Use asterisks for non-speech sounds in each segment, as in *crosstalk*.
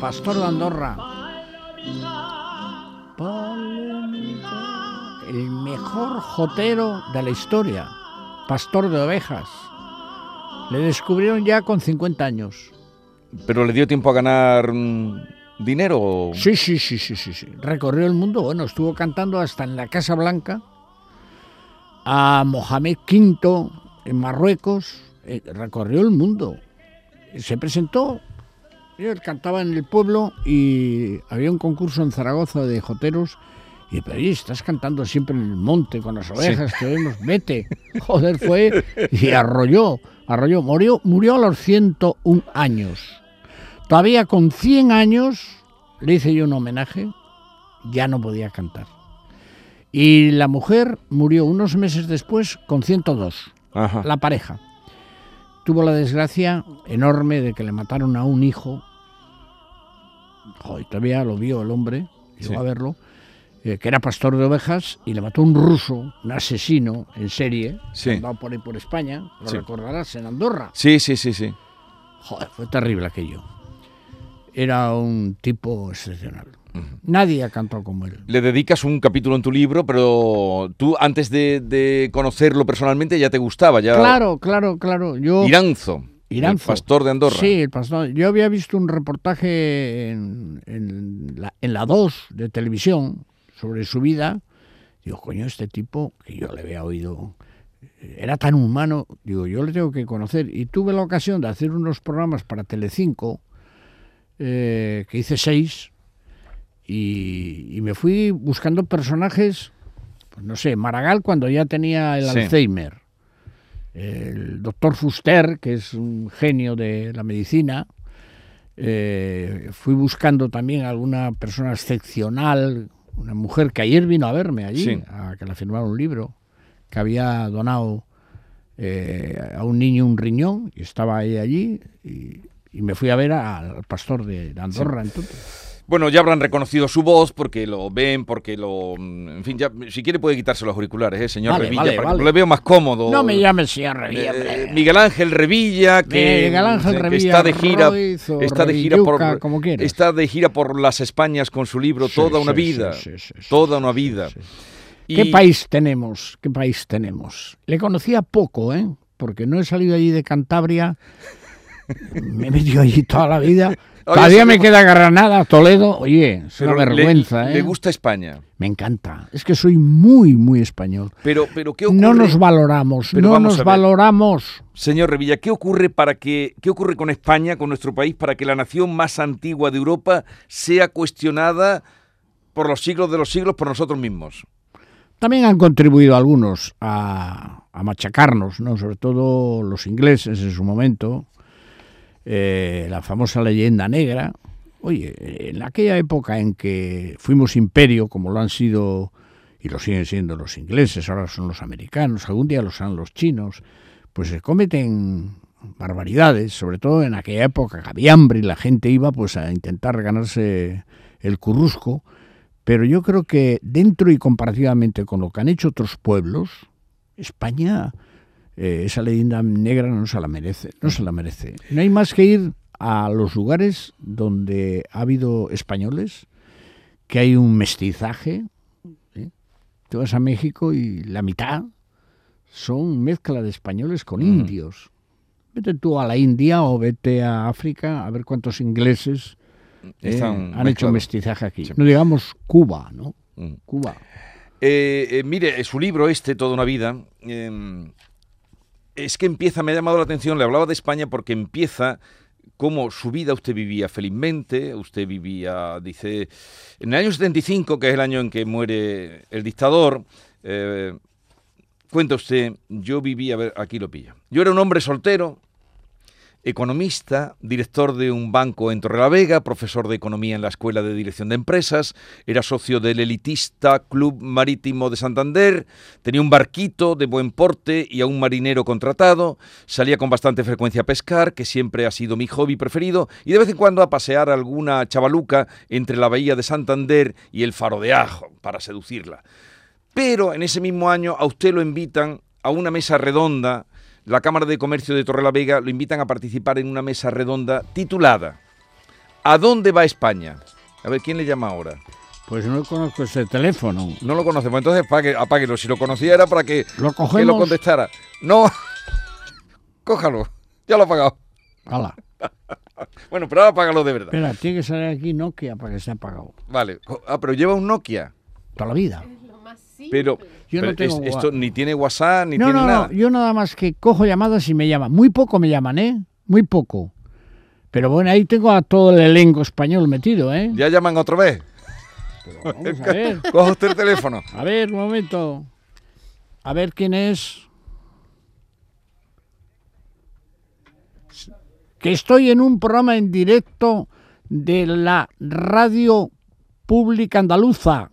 Pastor de Andorra. El mejor jotero de la historia. Pastor de ovejas. Le descubrieron ya con 50 años. ¿Pero le dio tiempo a ganar mm, dinero? Sí, sí, sí, sí, sí, sí. Recorrió el mundo. Bueno, estuvo cantando hasta en la Casa Blanca. A Mohamed V en Marruecos. Eh, recorrió el mundo. Se presentó. Él cantaba en el pueblo y había un concurso en Zaragoza de joteros. Y pero oye, estás cantando siempre en el monte con las ovejas que vemos, vete. *laughs* Joder, fue y arrolló, arrolló. Murió, murió a los 101 años. Todavía con 100 años le hice yo un homenaje, ya no podía cantar. Y la mujer murió unos meses después con 102, Ajá. la pareja. Tuvo la desgracia enorme de que le mataron a un hijo. Joder, todavía lo vio el hombre, llegó Sí. a verlo, eh, que era pastor de ovejas y le mató un ruso, un asesino en serie, Sí. andaba por ahí por España, lo Sí. recordarás, en Andorra. Sí, sí, sí, sí. Joder, fue terrible aquello. Era un tipo excepcional. Nadie ha cantado como él. Le dedicas un capítulo en tu libro, pero tú antes de, de conocerlo personalmente ya te gustaba, ya. Claro, claro, claro. Yo, Iranzo, Iranzo. el pastor de Andorra. Sí, el pastor. Yo había visto un reportaje en, en la, en la 2 de televisión sobre su vida. Digo, coño, este tipo, que yo le había oído, era tan humano, digo, yo le tengo que conocer. Y tuve la ocasión de hacer unos programas para Telecinco, eh, que hice seis, y, y me fui buscando personajes, pues no sé, Maragall cuando ya tenía el Sí. Alzheimer, el doctor Fuster, que es un genio de la medicina, eh, fui buscando también alguna persona excepcional, una mujer que ayer vino a verme allí, Sí. a que la firmara un libro, que había donado eh, a un niño un riñón y estaba ahí allí y, y me fui a ver al pastor de de Andorra entonces. Bueno, ya habrán reconocido su voz porque lo ven, porque lo. En fin, ya, si quiere puede quitarse los auriculares, ¿eh, señor Vale, Revilla, vale, para que le veo más cómodo. No me llames señor Eh, Revilla. Miguel Ángel Revilla, que, Miguel Ángel que Revilla está de gira, está de gira por, como quieras. está de gira por las Españas con su libro Sí, Toda una sí, vida, sí, toda una vida. Y- ¿Qué país tenemos? ¿Qué país tenemos? Le conocía poco, ¿eh? Porque no he salido allí de Cantabria. Me he metido allí toda la vida. *laughs* Ahora Todavía me que- queda Granada, Toledo. Oye, es una le- vergüenza, ¿eh? Le gusta España, Me encanta. Es que soy muy, muy español. pero, pero ¿qué ocurre? No nos valoramos, Pero no nos valoramos. Señor Revilla, ¿qué ocurre para que qué ocurre con España, con nuestro país, para que la nación más antigua de Europa sea cuestionada por los siglos de los siglos por nosotros mismos? También han contribuido algunos a, a machacarnos, ¿no? sobre todo los ingleses en su momento, eh, la famosa leyenda negra. Oye, en aquella época en que fuimos imperio, como lo han sido y lo siguen siendo los ingleses, ahora son los americanos, algún día lo serán los chinos, pues se cometen barbaridades, sobre todo en aquella época que había hambre y la gente iba pues a intentar ganarse el currusco, pero yo creo que dentro y comparativamente con lo que han hecho otros pueblos, España eh, esa leyenda negra no se la merece, no se la merece. No hay más que ir a los lugares donde ha habido españoles, que hay un mestizaje. ¿eh? Te vas a México y la mitad son mezcla de españoles con Mm. indios. Vete tú a la India o vete a África a ver cuántos ingleses eh, han hecho mestizaje aquí. Sí. No digamos Cuba, ¿no? Mm. Cuba. Eh, eh, mire, su libro este, Toda una vida, eh, es que empieza, me ha llamado la atención, le hablaba de España porque empieza como su vida usted vivía felizmente, usted vivía, dice, en el año 75, que es el año en que muere el dictador, eh, cuenta usted, yo vivía, a ver, aquí lo pilla, yo era un hombre soltero economista, director de un banco en Torrelavega, profesor de economía en la Escuela de Dirección de Empresas, era socio del elitista Club Marítimo de Santander, tenía un barquito de buen porte y a un marinero contratado, salía con bastante frecuencia a pescar, que siempre ha sido mi hobby preferido, y de vez en cuando a pasear alguna chavaluca entre la bahía de Santander y el faro de Ajo para seducirla. Pero en ese mismo año a usted lo invitan a una mesa redonda la Cámara de Comercio de Torrelavega lo invitan a participar en una mesa redonda titulada ¿A dónde va España? A ver, ¿quién le llama ahora? Pues no conozco ese teléfono. No lo conocemos, entonces apague, apáguelo. Si lo conocía era para que lo, que lo contestara. No, *laughs* cójalo, ya lo ha apagado. Hala. *laughs* bueno, pero ahora apágalo de verdad. Espera, tiene que salir aquí Nokia para que esté apagado. Vale, ah, pero lleva un Nokia. Toda la vida. Pero, yo no tengo es, esto ni tiene WhatsApp ni no, tiene no, nada. No, yo nada más que cojo llamadas y me llaman. Muy poco me llaman, ¿eh? Muy poco. Pero bueno, ahí tengo a todo el elenco español metido, ¿eh? Ya llaman otra vez. Pero vamos a ver. *laughs* Coja usted el teléfono. A ver, un momento. A ver quién es. Que estoy en un programa en directo de la radio pública andaluza.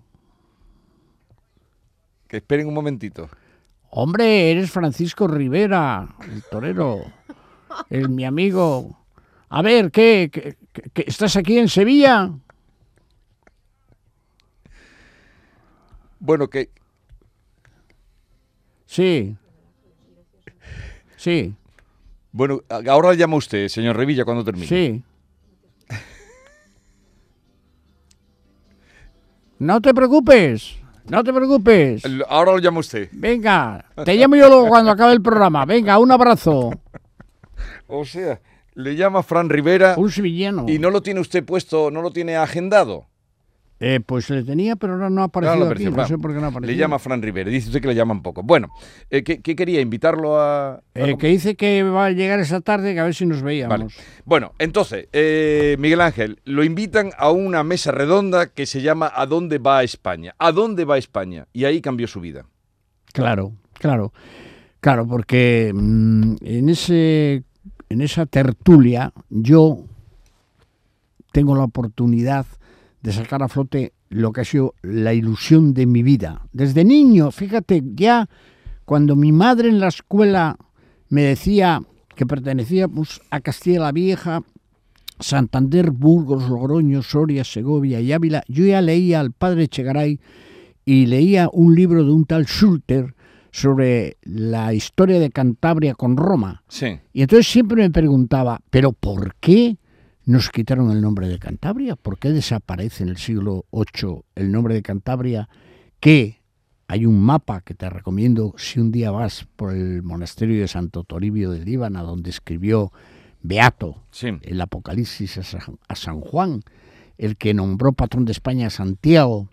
Que esperen un momentito. Hombre, eres Francisco Rivera, el torero, el, mi amigo. A ver, ¿qué, qué, qué, estás aquí en Sevilla? Bueno, que... Sí. Sí. Bueno, ahora llama usted, señor Revilla, cuando termine. Sí. No te preocupes. No te preocupes. Ahora lo llama usted. Venga, te llamo yo luego cuando acabe el programa. Venga, un abrazo. O sea, le llama Fran Rivera. Un sevillano. Y no lo tiene usted puesto, no lo tiene agendado. Eh, pues le tenía, pero ahora no ha aparecido no, aquí. No sé por qué no ha aparecido. Le llama Fran Rivera, dice usted que le llaman poco. Bueno, eh, ¿qué, ¿qué, quería? ¿Invitarlo a...? a... Eh, que dice que va a llegar esa tarde, que a ver si nos veíamos. Vale. Bueno, entonces, Miguel Ángel, lo invitan a una mesa redonda que se llama ¿A dónde va España? ¿A dónde va España? Y ahí cambió su vida. Claro, claro. Claro, porque mmm, en, ese, en esa tertulia yo tengo la oportunidad de sacar a flote lo que ha sido la ilusión de mi vida. Desde niño, fíjate, ya cuando mi madre en la escuela me decía que pertenecíamos a Castilla la Vieja, Santander, Burgos, Logroño, Soria, Segovia y Ávila, yo ya leía al padre Chegaray y leía un libro de un tal Schulter sobre la historia de Cantabria con Roma. Sí. Y entonces siempre me preguntaba, ¿pero por qué nos quitaron el nombre de Cantabria? ¿Por qué desaparece en el siglo VIII el nombre de Cantabria? Que hay un mapa que te recomiendo si un día vas por el monasterio de Santo Toribio de Líbana, donde escribió Beato sí. el Apocalipsis a San, a San, Juan, el que nombró patrón de España a Santiago.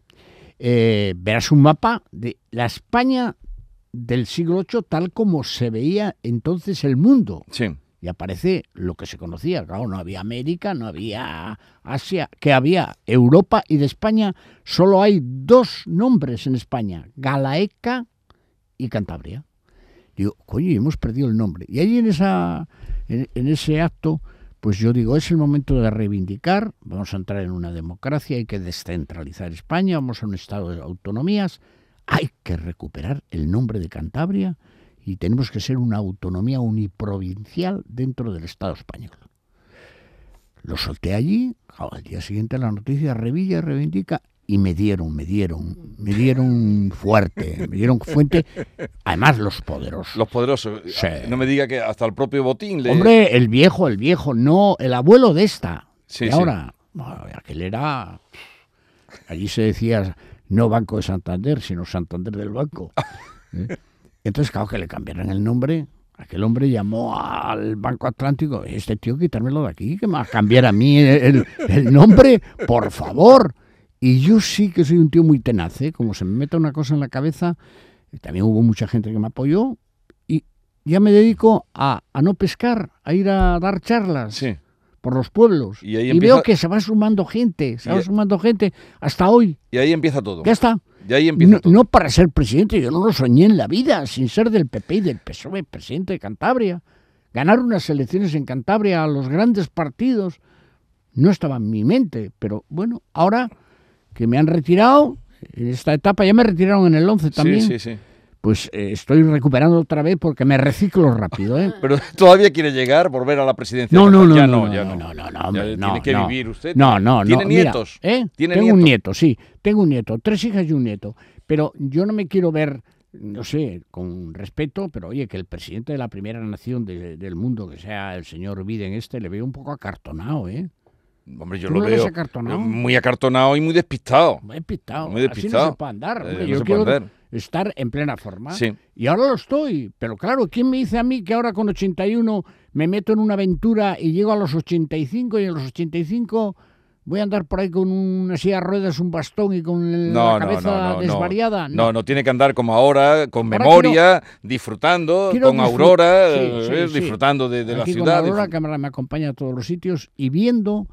Eh, verás un mapa de la España del siglo VIII tal como se veía entonces el mundo. Sí y aparece lo que se conocía. Claro, no había América, no había Asia, que había Europa y de España solo hay dos nombres en España, Galaeca y Cantabria. Digo, coño, hemos perdido el nombre. Y ahí en, esa, en, en ese acto, pues yo digo, es el momento de reivindicar, vamos a entrar en una democracia, hay que descentralizar España, vamos a un estado de autonomías, hay que recuperar el nombre de Cantabria y tenemos que ser una autonomía uniprovincial dentro del Estado español. Lo solté allí, al día siguiente la noticia Revilla reivindica y me dieron, me dieron, me dieron fuerte, me dieron fuente, además los poderosos. Los poderosos. Sí. No me diga que hasta el propio Botín le... Hombre, el viejo, el viejo, no, el abuelo de esta. Sí, y sí. ahora, bueno, aquel era... Allí se decía no Banco de Santander, sino Santander del Banco. *laughs* ¿Eh? Entonces, claro, que le cambiaran el nombre. Aquel hombre llamó al Banco Atlántico, este tío quitármelo de aquí, que me va a cambiar a mí el, el, nombre, por favor. Y yo sí que soy un tío muy tenaz, ¿eh? como se me meta una cosa en la cabeza, también hubo mucha gente que me apoyó, y ya me dedico a, a no pescar, a ir a dar charlas. Sí. por los pueblos. Y, ahí y empieza- veo que se va sumando gente, se va sumando gente hasta hoy. Y ahí empieza todo. Ya está. Y ahí empieza No, todo. no para ser presidente, yo no lo soñé en la vida, sin ser del PP y del PSOE, presidente de Cantabria. ganar unas elecciones en Cantabria a los grandes partidos, no estaba en mi mente. Pero bueno, ahora que me han retirado, en esta etapa ya me retiraron en el 11 también. Sí, sí, sí. Pues eh, estoy recuperando otra vez porque me reciclo rápido, ¿eh? *laughs* Pero todavía quiere llegar, volver a la presidencia. No, no, no, ya no, no, ya no, no. no, no, hombre, no, tiene que vivir usted. No, no, no. ¿Tiene mira, nietos? ¿eh? ¿Tiene tengo un nieto, sí. Tengo un nieto, tres hijas y un nieto. Pero yo no me quiero ver, no sé, con respeto, pero oye, que el presidente de la primera nación de- del mundo, que sea el señor Biden este, le veo un poco acartonado, ¿eh? Hombre, yo ¿Tú lo veo acartonado? muy acartonado y muy despistado. Muy despistado. Muy Así despistado. no se puede andar. Eh, no yo se puede quiero andar. estar en plena forma. Sí. Y ahora lo estoy. Pero claro, ¿quién me dice a mí que ahora con 81 me meto en una aventura y llego a los 85 y a los 85 voy a andar por ahí con una silla de ruedas, un bastón y con el- No, la cabeza no, no, desvariada? No, no tiene que andar como ahora, con Ahora memoria, disfrutando, quiero con disfrut- Aurora, Sí, eh, sí, eh, sí. disfrutando de, de la Aquí con ciudad. Aurora, disfrut- que me acompaña a todos los sitios y viendo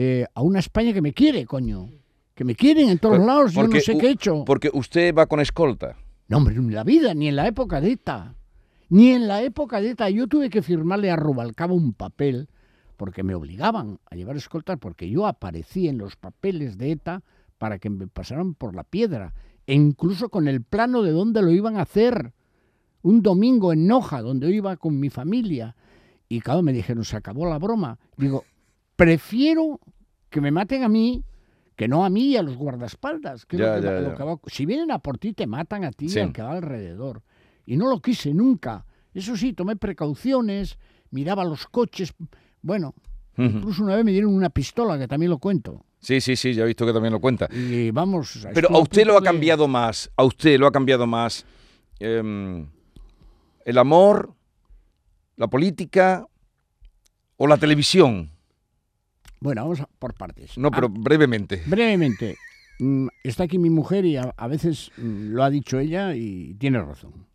eh, a una España que me quiere, coño. Que me quieren en todos lados, yo no sé u- qué he hecho. Porque usted va con escolta. No, hombre, ni en la vida, ni en la época de ETA. Ni en la época de ETA. Yo tuve que firmarle a Rubalcaba un papel porque me obligaban a llevar escoltas porque yo aparecí en los papeles de ETA para que me pasaran por la piedra. E incluso con el plano de dónde lo iban a hacer. Un domingo en Noja, donde yo iba con mi familia. Y claro, me dijeron, se acabó la broma. Digo, prefiero que me maten a mí que no a mí y a los guardaespaldas. que es Ya, lo que ya, va- lo ya. que va- si vienen a por ti, te matan a ti Sí. y al que va alrededor. Y no lo quise nunca. Eso sí, tomé precauciones, miraba los coches. Bueno, incluso una vez me dieron una pistola, que también lo cuento. Sí, sí, sí, ya he visto que también lo cuenta. Y vamos. Pero a usted lo ha de- cambiado más, a usted lo ha cambiado más em, el amor, la política o la televisión. Bueno, vamos a- por partes. No, Ah, pero brevemente. brevemente, mm, está aquí mi mujer y a, a veces mm, lo ha dicho ella y tiene razón.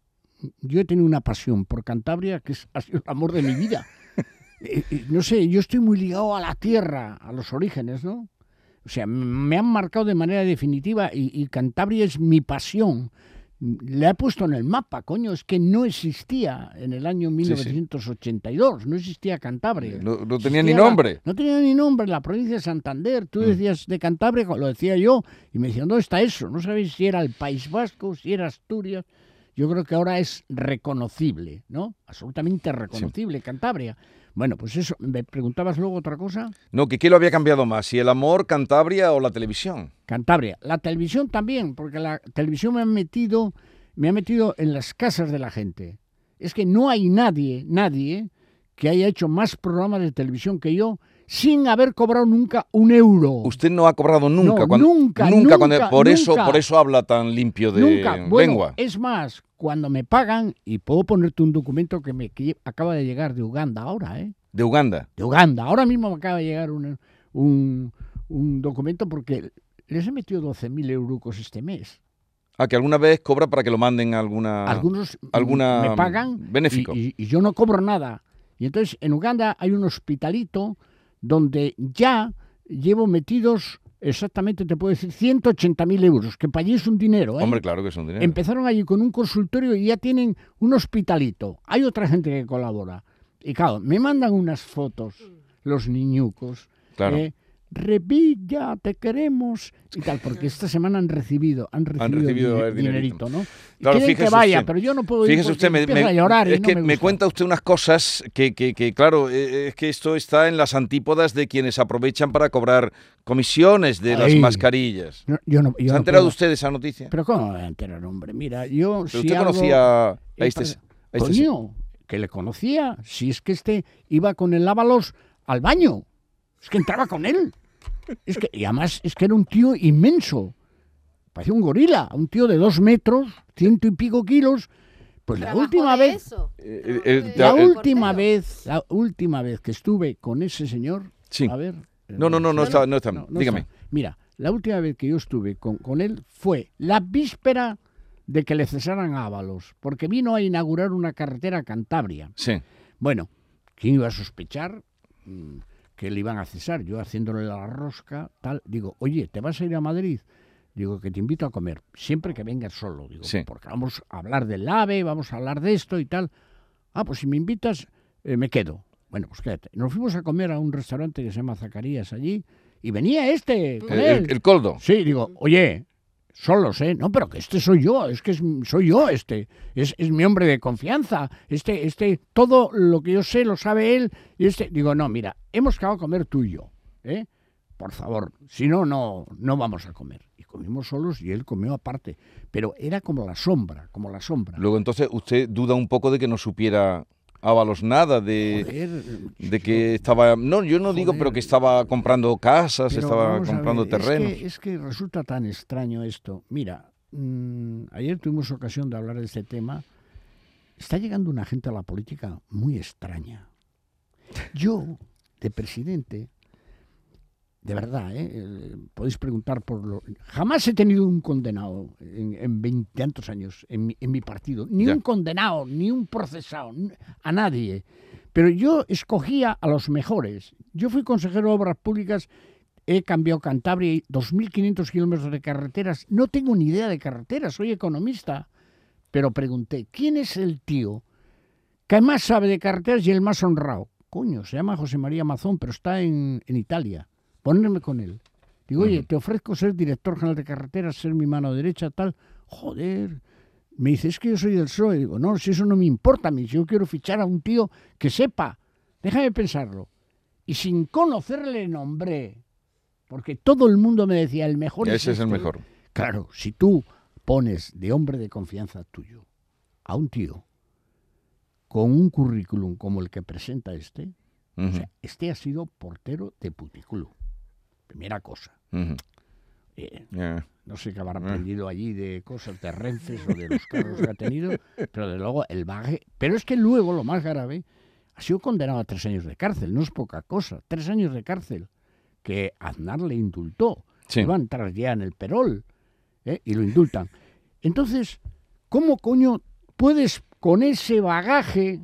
Yo he tenido una pasión por Cantabria que es, ha sido el amor de mi vida. *laughs* Eh, eh, no sé, yo estoy muy ligado a la tierra, a los orígenes, ¿no? O sea, me han marcado de manera definitiva y, y Cantabria es mi pasión. Le he puesto en el mapa, coño, es que no existía en el año sí. 1982, no existía Cantabria. No, no tenía ni Existía la- nombre. no tenía ni nombre, la provincia de Santander. Tú Mm. decías de Cantabria, lo decía yo, y me decían, ¿dónde está eso? No sabéis si era el País Vasco, si era Asturias. Yo creo que ahora es reconocible, ¿no? Absolutamente reconocible Cantabria. Bueno, pues eso, ¿me preguntabas luego otra cosa? No, que qué lo había cambiado más, si el amor, Cantabria o la televisión. Cantabria. La televisión también, porque la televisión me ha metido, me ha metido en las casas de la gente. Es que no hay nadie, nadie que haya hecho más programas de televisión que yo sin haber cobrado nunca un euro. Usted no ha cobrado nunca, No, cuando, nunca, nunca, por eso, por eso habla tan limpio de Nunca. Bueno, lengua. es más, cuando me pagan, y puedo ponerte un documento que me que acaba de llegar de Uganda ahora, ¿eh? De Uganda. De Uganda. Ahora mismo me acaba de llegar un, un, un documento porque les he metido 12.000 euros este mes. Ah, que alguna vez cobra para que lo manden a alguna. Algunos alguna me pagan benéfico. Y, y- y yo no cobro nada. Y entonces en Uganda hay un hospitalito donde ya llevo metidos, exactamente te puedo decir, 180.000 euros, que para allí es un dinero. ¿eh? Hombre, claro que es un dinero. Empezaron allí con un consultorio y ya tienen un hospitalito. Hay otra gente que colabora. Y claro, me mandan unas fotos, los niñucos. Claro. eh, Revilla, te queremos. Y tal, porque esta semana han recibido, han recibido, el dinerito. dinerito, ¿no? Claro, quieren que vaya, usted. pero yo no puedo ir Fíjese usted, me, a llorar y es no que me, cuenta usted unas cosas que, que- que, claro, eh, es que esto está en las antípodas de quienes aprovechan para cobrar comisiones de las mascarillas. No, yo no, yo ¿Se ha enterado puedo. usted de esa noticia? Pero ¿cómo me voy a enterar, hombre? Mira, yo... Pero si usted algo- conocía a este, a este Coño, que le conocía. Si es que este iba con el Ábalos al baño. Es que entraba con él. Es que, y además es que era un tío inmenso. Parecía un gorila, un tío de dos metros, ciento y pico kilos. Pues la última vez, eso. Eh, eh, ya, la eh, última portero. vez, la última vez que estuve con ese señor, Sí. a ver. eh, No, no, no, no está, no está. no, no Dígame. está. Mira, la última vez que yo estuve con, con él fue la víspera de que le cesaran a Ábalos, porque vino a inaugurar una carretera a Cantabria. Sí. Bueno, ¿quién iba a sospechar mm, que le iban a cesar? Yo haciéndole la rosca, tal, digo, oye, ¿te vas a ir a Madrid? Digo, que te invito a comer, siempre que vengas solo. Digo, Sí. porque vamos a hablar del AVE, vamos a hablar de esto y tal. Ah, pues si me invitas, eh, me quedo. Bueno, pues quédate. Nos fuimos a comer a un restaurante que se llama Zacarías allí y venía este con El, él. el- el coldo. Sí, digo, oye, solos, ¿eh? No, pero que este soy yo, es que soy yo este, es, es mi hombre de confianza, este, este, todo lo que yo sé lo sabe él, y este, digo, no, mira, hemos acabado de comer tú y yo, ¿eh? Por favor, si no, no, no vamos a comer. Y comimos solos y él comió aparte, pero era como la sombra, como la sombra. Luego entonces usted duda un poco de que no supiera Ábalos nada, de, Joder, de que estaba... No, yo no digo, pero que estaba comprando casas, Pero estaba comprando ver, terrenos. Es que, es que resulta tan extraño esto. Mira, mm, ayer tuvimos ocasión de hablar de este tema. Está llegando una gente a la política muy extraña. Yo, de presidente, de verdad, ¿eh? Eh, podéis preguntar por lo... Jamás he tenido un condenado en, veintitantos años en mi, en mi partido. Ni Ya. un condenado, ni un procesado, a nadie. Pero yo escogía a los mejores. Yo fui consejero de Obras Públicas, he cambiado Cantabria, y 2.500 kilómetros de carreteras. No tengo ni idea de carreteras, soy economista. Pero pregunté, ¿quién es el tío que más sabe de carreteras y el más honrado? Coño, se llama José María Mazón, pero está en, en Italia. Ponerme con él. Digo, oye, te ofrezco ser director general de carreteras, ser mi mano derecha, tal. Joder. Me dice, es que yo soy del PSOE. Digo, no, si eso no me importa a mí, si yo quiero fichar a un tío que sepa. Déjame pensarlo. Y sin conocerle nombré, porque todo el mundo me decía, el mejor Ese es el este". mejor. Claro, si tú pones de hombre de confianza tuyo a un tío con un currículum como el que presenta este, o sea, este ha sido portero de puticlub. Primera cosa. Eh, Ya. no sé qué habrá Mm. aprendido allí de cosas de Renfes o de los carros que ha tenido, pero de luego el bagaje. Pero es que luego, lo más grave, ha sido condenado a tres años de cárcel. No es poca cosa. Tres años de cárcel que Aznar le indultó. Sí. Iban tras ya en el perol ¿eh? y lo indultan. Entonces, ¿cómo coño puedes con ese bagaje,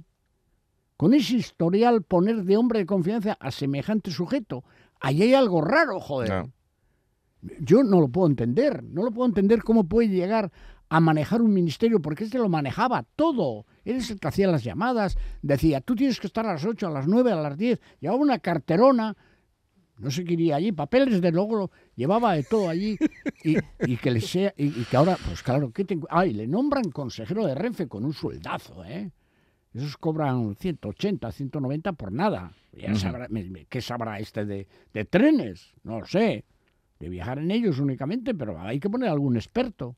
con ese historial, poner de hombre de confianza a semejante sujeto? Ahí hay algo raro, joder. Yo no lo puedo entender, no lo puedo entender cómo puede llegar a manejar un ministerio, porque este lo manejaba todo. Él es el que hacía las llamadas, decía, tú tienes que estar a las 8, a las 9, a las 10, llevaba una carterona, no sé qué iría allí, papeles de logro, llevaba de todo allí, y, y que le sea, y, y que ahora, pues claro, ¿qué te, ay, le nombran consejero de Renfe con un sueldazo, ¿eh? Esos cobran 180, 190 por nada. Ya sabrá, me- ¿Qué sabrá este de, de trenes? No lo sé. De viajar en ellos únicamente, pero hay que poner algún experto.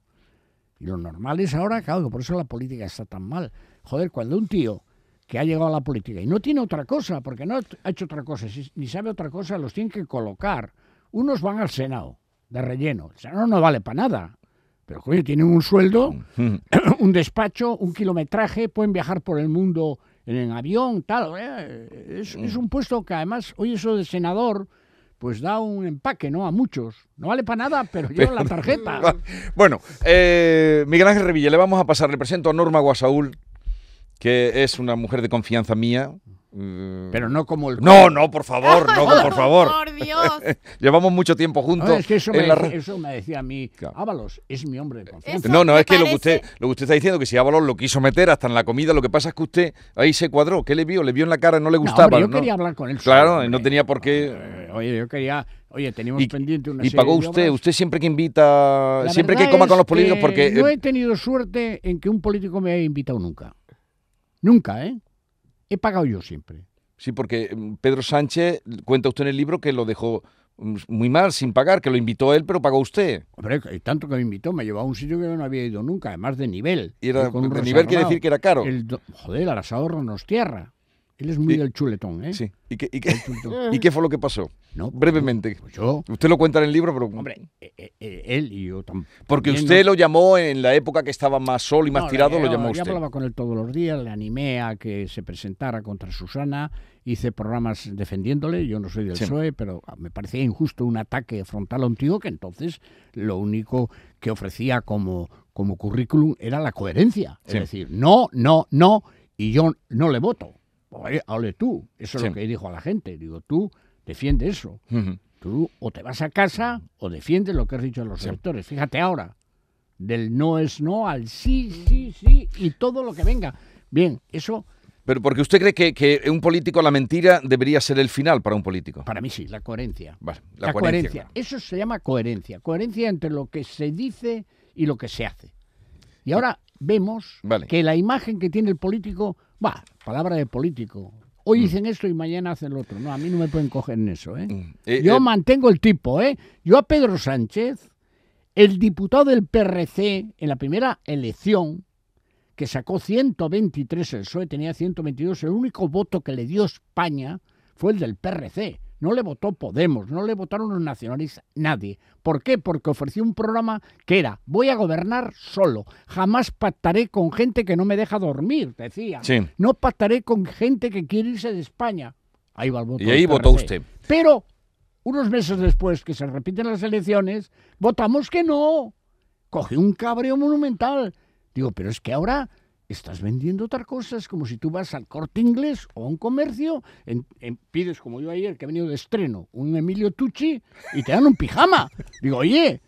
Y lo normal es ahora, claro, que por eso la política está tan mal. Joder, cuando un tío que ha llegado a la política y no tiene otra cosa, porque no ha hecho otra cosa, ni sabe otra cosa, los tienen que colocar. Unos van al Senado, de relleno. El Senado no vale para nada. Pero, coño, tienen un sueldo, *coughs* un despacho, un kilometraje, pueden viajar por el mundo en, en avión, tal. eh, Es, es un puesto que además, hoy eso de senador, pues da un empaque, ¿no? A muchos. No vale para nada, pero lleva la tarjeta. *laughs* Bueno, eh, Miguel Ángel Revilla, le vamos a pasar, le presento a Norma Guasaúl, que es una mujer de confianza mía. Eh, Pero no como el... No, no, por favor, no, por *laughs* favor. Por Dios. *laughs* Llevamos mucho tiempo juntos. No, es que eso me, la decía, ra- eso me decía a mí, Claro. Ábalos, es mi hombre de confianza. No, no, es que lo que, usted, lo que usted está diciendo, que si Ábalos lo quiso meter hasta en la comida, lo que pasa es que usted ahí se cuadró. ¿Qué le vio? Le vio en la cara, no le No, gustaba. hombre, yo ¿no? quería hablar con él. Claro, y no hombre. tenía por qué. Eh, Oye, yo quería... Oye, teníamos Y, pendiente una y serie pagó de usted, obras. usted siempre que invita, La siempre que coma con los políticos, que porque No eh, he tenido suerte en que un político me haya invitado nunca. Nunca, ¿eh? He pagado yo siempre. sí, porque mm, Pedro Sánchez cuenta usted en el libro que lo dejó mm, muy mal, sin pagar, que lo invitó él, pero pagó usted. Hombre, tanto que me invitó, me llevó a un sitio que yo no había ido nunca, además de nivel. Y era, de nivel quiere decir que era caro. El joder, al asador nos tierra. Él es muy Y- del chuletón, ¿eh? Sí. ¿Y qué, y qué- El chuletón. *laughs* y qué fue lo que pasó? No, pues Brevemente. yo- pues yo, Usted lo cuenta en el libro, pero hombre, eh, eh, eh, él y yo tam- porque también usted lo llamó en la época que estaba más solo y más No, le- tirado, lo yo- llamó Yo usted. hablaba con él todos los días, le animé a que se presentara contra Susana, hice programas defendiéndole, yo no soy del Sí. PSOE, pero me parecía injusto un ataque frontal a un tío que entonces lo único que ofrecía como, como currículum era la coherencia. Sí. Es decir, no, no, no, y yo no le voto. Oye, hable tú, eso es Sí. lo que dijo a la gente. Digo, tú defiende eso. Tú o te vas a casa o defiendes lo que has dicho a los Sí. electores. Fíjate ahora, del no es no al sí, sí, sí y todo lo que venga. Bien, eso Pero porque usted cree que, que un político, la mentira, debería ser el final para un político. Para mí sí, la coherencia. Vale, La, coherencia. Eso se llama coherencia. Coherencia entre lo que se dice y lo que se hace. Y ahora vemos Vale. que la imagen que tiene el político, va, palabra de político. Hoy Mm. dicen esto y mañana hacen lo otro. No, a mí no me pueden coger en eso, ¿eh? Mm. Eh, Yo eh, mantengo el tipo, ¿eh? Yo a Pedro Sánchez, el diputado del PRC en la primera elección, que sacó 123 el PSOE, tenía 122, el único voto que le dio España fue el del PRC. No le votó Podemos, no le votaron los nacionalistas, nadie. ¿Por qué? Porque ofreció un programa que era, voy a gobernar solo, jamás pactaré con gente que no me deja dormir, decía. Sí. No pactaré con gente que quiere irse de España. Ahí va el voto. Y ahí votó usted. Pero unos meses después que se repiten las elecciones, votamos que no. Coge un cabreo monumental. Digo, pero es que ahora estás vendiendo otras cosas, como si tú vas al corte inglés o a un comercio, en- en- pides como yo ayer, que he venido de estreno, un Emilio Tucci y te dan un pijama. Digo, oye,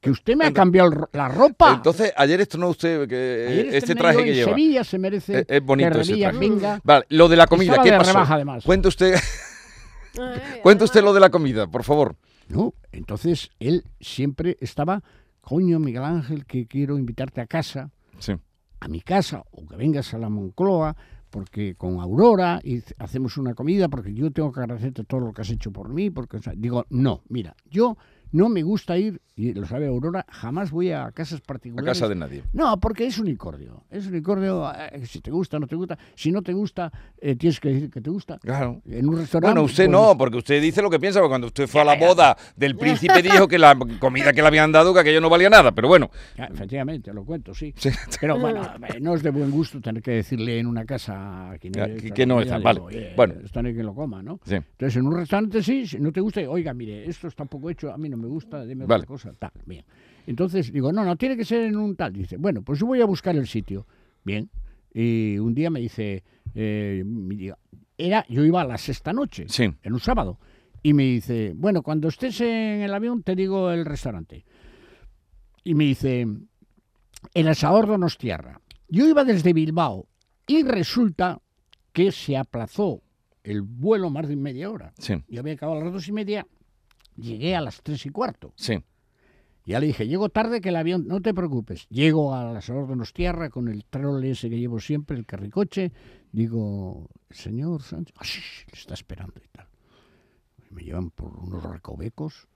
que usted me ha cambiado la ropa. Entonces, ayer estrenó usted que, Ayer este traje que en lleva. Sevilla se merece Es, es bonito que ese Revilla traje. venga. Vale, lo de la comida, ¿qué de pasó? rebaja, además. Cuente usted, Ay, *laughs* cuente usted lo de la comida, por favor. No, entonces él siempre estaba, coño, Miguel Ángel, que quiero invitarte a casa, Sí. A mi casa, o que vengas a la Moncloa, porque con Aurora y hacemos una comida, porque yo tengo que agradecerte todo lo que has hecho por mí, porque o sea, digo, no, mira, yo no me gusta ir, y lo sabe Aurora, jamás voy a casas A particulares. casa de nadie. No, porque es unicordio. Es unicordio, eh, si te gusta, no te gusta. Si no te gusta, eh, tienes que decir que te gusta. Claro. En un restaurante. Bueno, usted pues, no, porque usted dice lo que piensa, porque cuando usted fue a la boda del príncipe dijo que la comida que le habían dado, que aquello no valía nada, pero bueno. Ya, efectivamente, lo cuento, sí. Sí. Pero bueno, eh, no es de buen gusto tener que decirle en una casa a quien Ya, es que- que no está, vale. digo, Bueno. Esto no hay quien lo coma, ¿no? Sí. Entonces, en un restaurante sí, si no te gusta, oiga, mire, esto está poco hecho, a mí no me gusta, deme Vale. otra cosa, tal, bien. Entonces digo, no, no, tiene que ser en un tal. Dice, bueno, pues yo voy a buscar el sitio. Bien. Y un día me dice, eh, me era, yo iba a la sexta noche, Sí. en un sábado. Y me dice, bueno, cuando estés en el avión te digo el restaurante. Y me dice, el asador Donostiarra. Yo iba desde Bilbao y resulta que se aplazó el vuelo más de media hora. Sí, Yo había acabado a las dos y media, llegué a las tres y cuarto. sí. Ya le dije, llego tarde que el avión, no te preocupes. Llego a la Salor Donostiarra con el trole ese que llevo siempre, el carricoche. Digo, señor Sánchez, ah, le está esperando y tal. Me llevan por unos recovecos.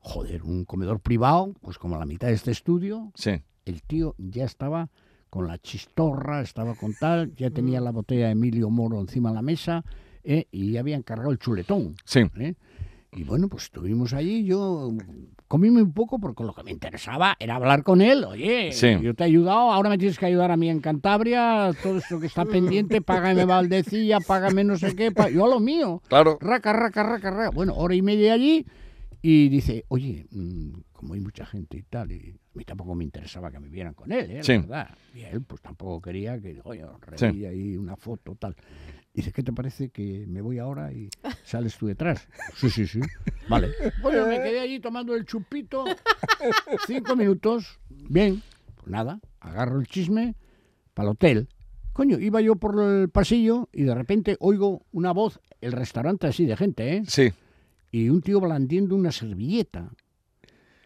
Joder, un comedor privado, pues como la mitad de este estudio. Sí. El tío ya estaba con la chistorra, estaba con tal, ya tenía la botella de Emilio Moro encima de la mesa eh, y ya habían cargado el chuletón. Sí. ¿eh? Y bueno, pues estuvimos allí, yo comíme un poco porque lo que me interesaba era hablar con él. Oye, Sí. yo te he ayudado, ahora me tienes que ayudar a mí en Cantabria, todo esto que está pendiente, *laughs* págame Valdecilla, págame no sé qué, yo a lo mío. Claro. Raca, raca, raca, raca. Bueno, hora y media allí y dice, oye, mm, como hay mucha gente y tal, y a mí tampoco me interesaba que me vieran con él, ¿eh? La Sí. verdad. Y él pues tampoco quería que, oye, revilla ahí una foto, tal. Dice, ¿qué te parece que me voy ahora y *laughs* sales tú detrás? Sí, sí, sí. Vale. Bueno, me quedé allí tomando el chupito, cinco minutos, bien, pues nada, agarro el chisme para el hotel. Coño, iba yo por el pasillo y de repente oigo una voz, el restaurante así de gente, ¿eh? Sí. y un tío blandiendo una servilleta.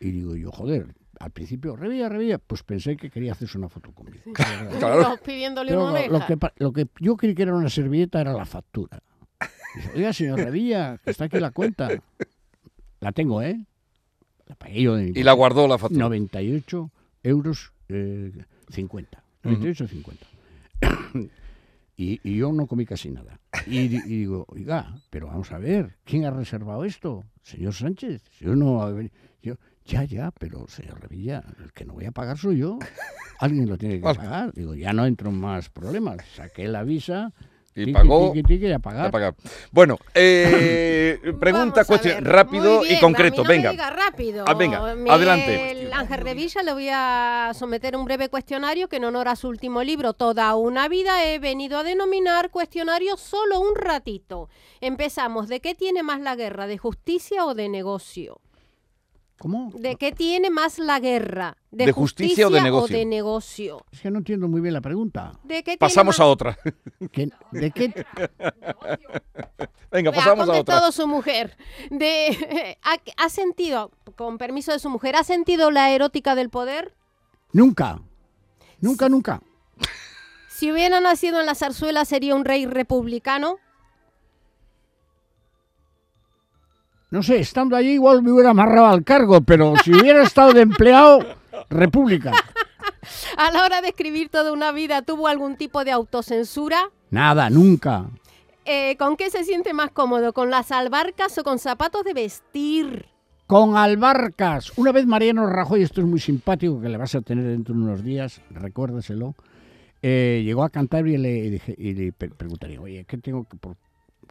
Y digo yo, joder, al principio, revilla, revilla, pues pensé que quería hacerse una foto conmigo. Claro. Pidiéndole Pero una lo, lo que, pa- lo que yo creí que era una servilleta era la factura. Dice, Oiga, señor Revilla, que está aquí la cuenta. La tengo, ¿eh? La pagué yo de mi Y la guardó la factura. 98 euros eh, 50. 98 50. y, y yo no comí casi nada. Y, y digo, oiga, pero vamos a ver, ¿quién ha reservado esto? Señor Sánchez. Yo no. Yo, ya, ya, pero señor Revilla, el que no voy a pagar soy yo. *laughs* Alguien lo tiene que Vale. pagar. Digo, ya no entro en más problemas. Saqué la visa. Y pagó. tiqui, y a pagar. a pagar. Bueno, eh, *laughs* pregunta, cuestión, rápido y concreto. no venga. diga rápido. Ah, venga, Miguel adelante. Ángel Revilla le voy a someter un breve cuestionario que en honor a su último libro, Toda una vida, he venido a denominar cuestionario solo un ratito. Empezamos. ¿De qué tiene más la guerra? ¿De justicia o de negocio? ¿Cómo? ¿De qué tiene más la guerra? ¿De justicia o de negocio? de negocio? Es que no entiendo muy bien la pregunta. ¿De qué tiene Pasamos más- a otra. ¿Qué- ¿De qué? Venga, ha pasamos a otra. contestado su mujer. De, *laughs* ¿ha, ha sentido, con permiso de su mujer, ¿ha sentido la erótica del poder? Nunca. Nunca, nunca. Si hubiera nacido en la zarzuela, ¿sería un rey republicano? No sé, estando allí igual me hubiera amarrado al cargo, pero si hubiera estado de empleado, república. *laughs* A la hora de escribir toda una vida, ¿tuvo algún tipo de autocensura? Nada, nunca. Eh, ¿Con qué se siente más cómodo? ¿Con las albarcas o con zapatos de vestir? Con albarcas. Una vez Mariano Rajoy, esto es muy simpático, que le vas a tener dentro de unos días, recuérdaselo, eh, llegó a Cantabria y le, y dije- y le pre- preguntaría, oye, ¿qué tengo que, por-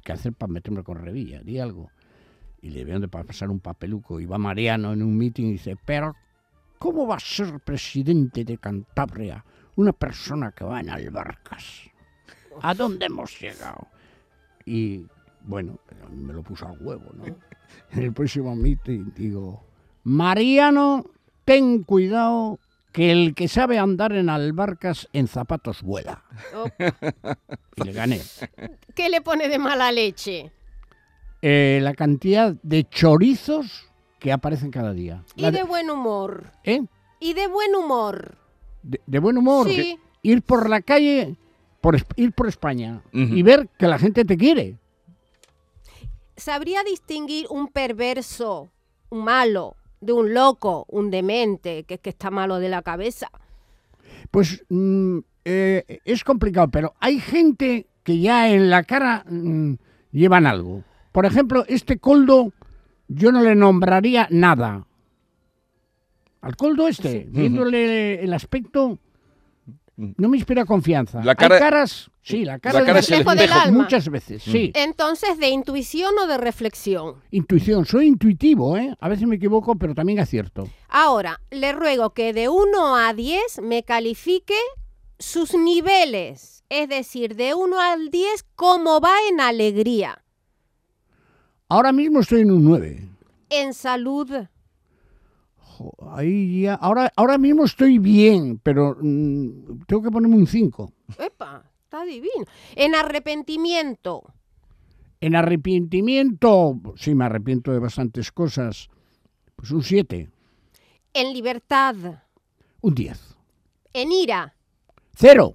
que hacer para meterme con Revilla? Di algo. Y le vieron de pa- pasar un papeluco. Y va Mariano en un meeting y dice, pero ¿cómo va a ser presidente de Cantabria una persona que va en albarcas? ¿A dónde hemos llegado? Y bueno, me lo puso a huevo, ¿no? En el próximo meeting digo, Mariano, ten cuidado que el que sabe andar en albarcas en zapatos vuela. Oh, Y le gané. ¿Qué le pone de mala leche? Eh, la cantidad de chorizos que aparecen cada día. La Y de buen humor. ¿eh? Y de buen humor. de, de buen humor. Sí. Ir por la calle, por, ir por España y ver que la gente te quiere. ¿Sabría distinguir un perverso, un malo, de un loco, un demente, que es que está malo de la cabeza? Pues mm, eh, es complicado, pero hay gente que ya en la cara mm, llevan algo. Por ejemplo, este coldo yo no le nombraría nada. Al coldo este, viéndole el aspecto, no me inspira confianza. La cara- hay caras, sí, la cara, la cara de- es el Reflejo del espejo. alma. muchas veces, sí. Entonces, ¿de intuición o de reflexión? Intuición, soy intuitivo, ¿eh? A veces me equivoco, pero también acierto. Ahora, le ruego que de 1 a 10 me califique sus niveles. Es decir, de 1 al 10, cómo va en alegría, Ahora mismo estoy en un 9. en salud, Jo, Ahí ya, ahora, ahora mismo estoy bien, pero mm, tengo que ponerme un 5. Epa, está divino. En arrepentimiento, En arrepentimiento, sí, me arrepiento de bastantes cosas. Pues un 7, en libertad, un 10. en ira. Cero,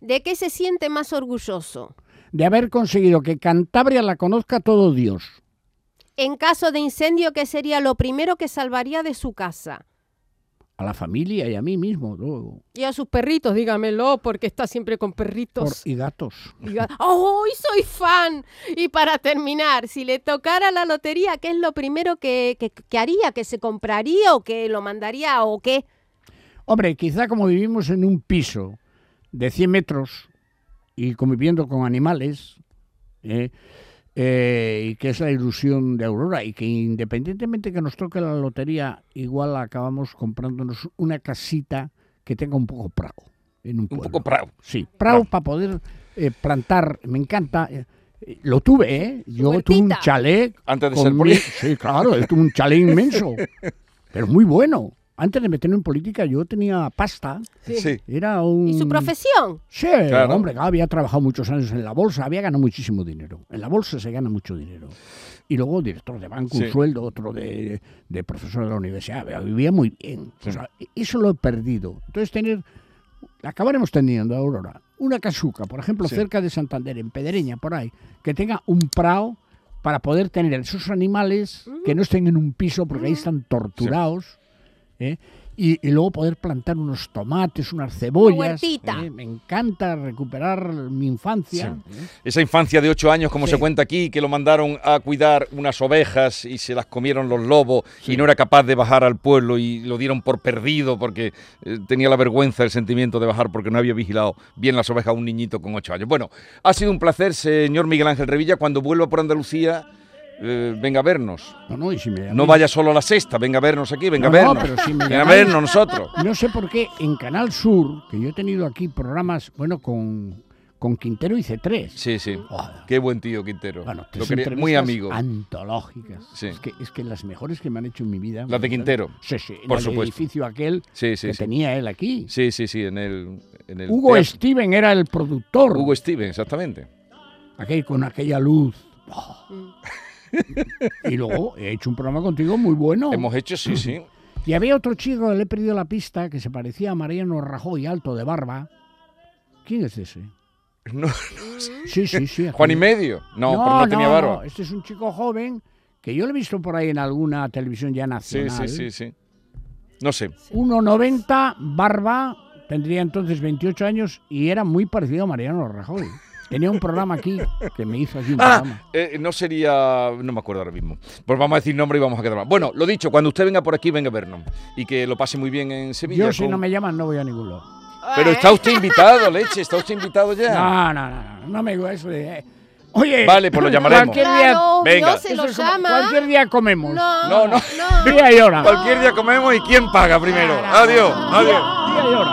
¿De qué se siente más orgulloso? De haber conseguido que Cantabria la conozca todo Dios. En caso de incendio, ¿qué sería lo primero que salvaría de su casa? A la familia y a mí mismo. luego. Y a sus perritos, dígamelo, porque está siempre con Por- perritos. y gatos. ¡Ay, soy fan! Y para terminar, si le tocara la lotería, ¿qué es lo primero que, que- que haría? ¿Que se compraría o que lo mandaría o qué? Hombre, quizá como vivimos en un piso de 100 metros y conviviendo con animales, ¿eh? Eh, y que es la ilusión de Aurora, y que independientemente que nos toque la lotería, igual acabamos comprándonos una casita que tenga un poco prado. En un, Un poco prado. Sí, prado para poder eh, plantar, me encanta. eh, lo tuve, ¿eh? Yo tuve un chalet. Antes de ser mi-. Sí, claro, yo tuve un chalet inmenso. *laughs* Pero muy bueno. Antes de meterme en política, yo tenía pasta. Sí. Era un. ¿Y su profesión? Sí, Claro. hombre, había trabajado muchos años en la bolsa, había ganado muchísimo dinero. En la bolsa se gana mucho dinero. Y luego director de banco, Sí. un sueldo, otro de, de profesor de la universidad. Vivía muy bien. O sea, eso lo he perdido. Entonces, tener. Acabaremos teniendo, Aurora, una casuca, por ejemplo, Sí. cerca de Santander, en Pedreña, por ahí, que tenga un prado para poder tener esos animales que no estén en un piso porque ahí están torturados. ¿Eh? Y, y luego poder plantar unos tomates, unas cebollas. huertita. ¿eh? Me encanta recuperar mi infancia. ¿eh? Esa infancia de ocho años, como Sí. se cuenta aquí, que lo mandaron a cuidar unas ovejas y se las comieron los lobos y no era capaz de bajar al pueblo y lo dieron por perdido porque eh, tenía la vergüenza, el sentimiento de bajar porque no había vigilado bien las ovejas a un niñito con ocho años. Bueno, ha sido un placer, señor Miguel Ángel Revilla. Cuando vuelva por Andalucía, eh, venga a vernos. No, no, y si me No llamáis- vaya solo a la sexta, venga a vernos aquí, venga No, a no, vernos. pero si me venga a vernos nosotros. No sé por qué en Canal Sur, que yo he tenido aquí programas, bueno, con, con Quintero hice tres. Sí, sí. Qué buen tío, Quintero. Bueno, Lo tres quería- muy amigo. Antológicas. Sí. Es, que, es que las mejores que me han hecho en mi vida. Las de Quintero. Sí, sí. en Por el supuesto. edificio aquel Sí, sí, que sí. tenía él aquí. Sí, sí, sí, en el, en el Hugo teatro. Steven era el productor. Hugo Steven, exactamente. aquel, con aquella luz. Mm. *laughs* Y luego he hecho un programa contigo muy bueno. Hemos hecho, sí, sí. Y había otro chico, le he perdido la pista, que se parecía a Mariano Rajoy, alto de barba. ¿Quién es ese? *laughs* No, Sí, sí, sí. *laughs* Juan y medio. No, pero no tenía barba. no, Este es un chico joven que yo lo he visto por ahí en alguna televisión ya Sí, nacional. sí, sí, sí. No sé. 1,90, barba, tendría entonces 28 años y era muy parecido a Mariano Rajoy. Tenía un programa aquí que me hizo aquí un Ah, programa. eh, no sería. No me acuerdo ahora mismo. Pues vamos a decir nombre y vamos a quedar mal. Bueno, lo dicho, cuando usted venga por aquí, venga a vernos. Y que lo pase muy bien en Sevilla. Yo si con- no me llaman no voy a ningún lado. Pero está usted invitado, leche, está usted invitado ya. No, no, no, no, no me digo eso de... eh, Oye, Vale, pues lo llamaremos. Cualquier día, Claro, Venga. no se lo es como- llama. cualquier día comemos. No, No, no. no. *laughs* Día y hora. Cualquier día comemos y quién paga primero. Adiós, adiós. Día y hora.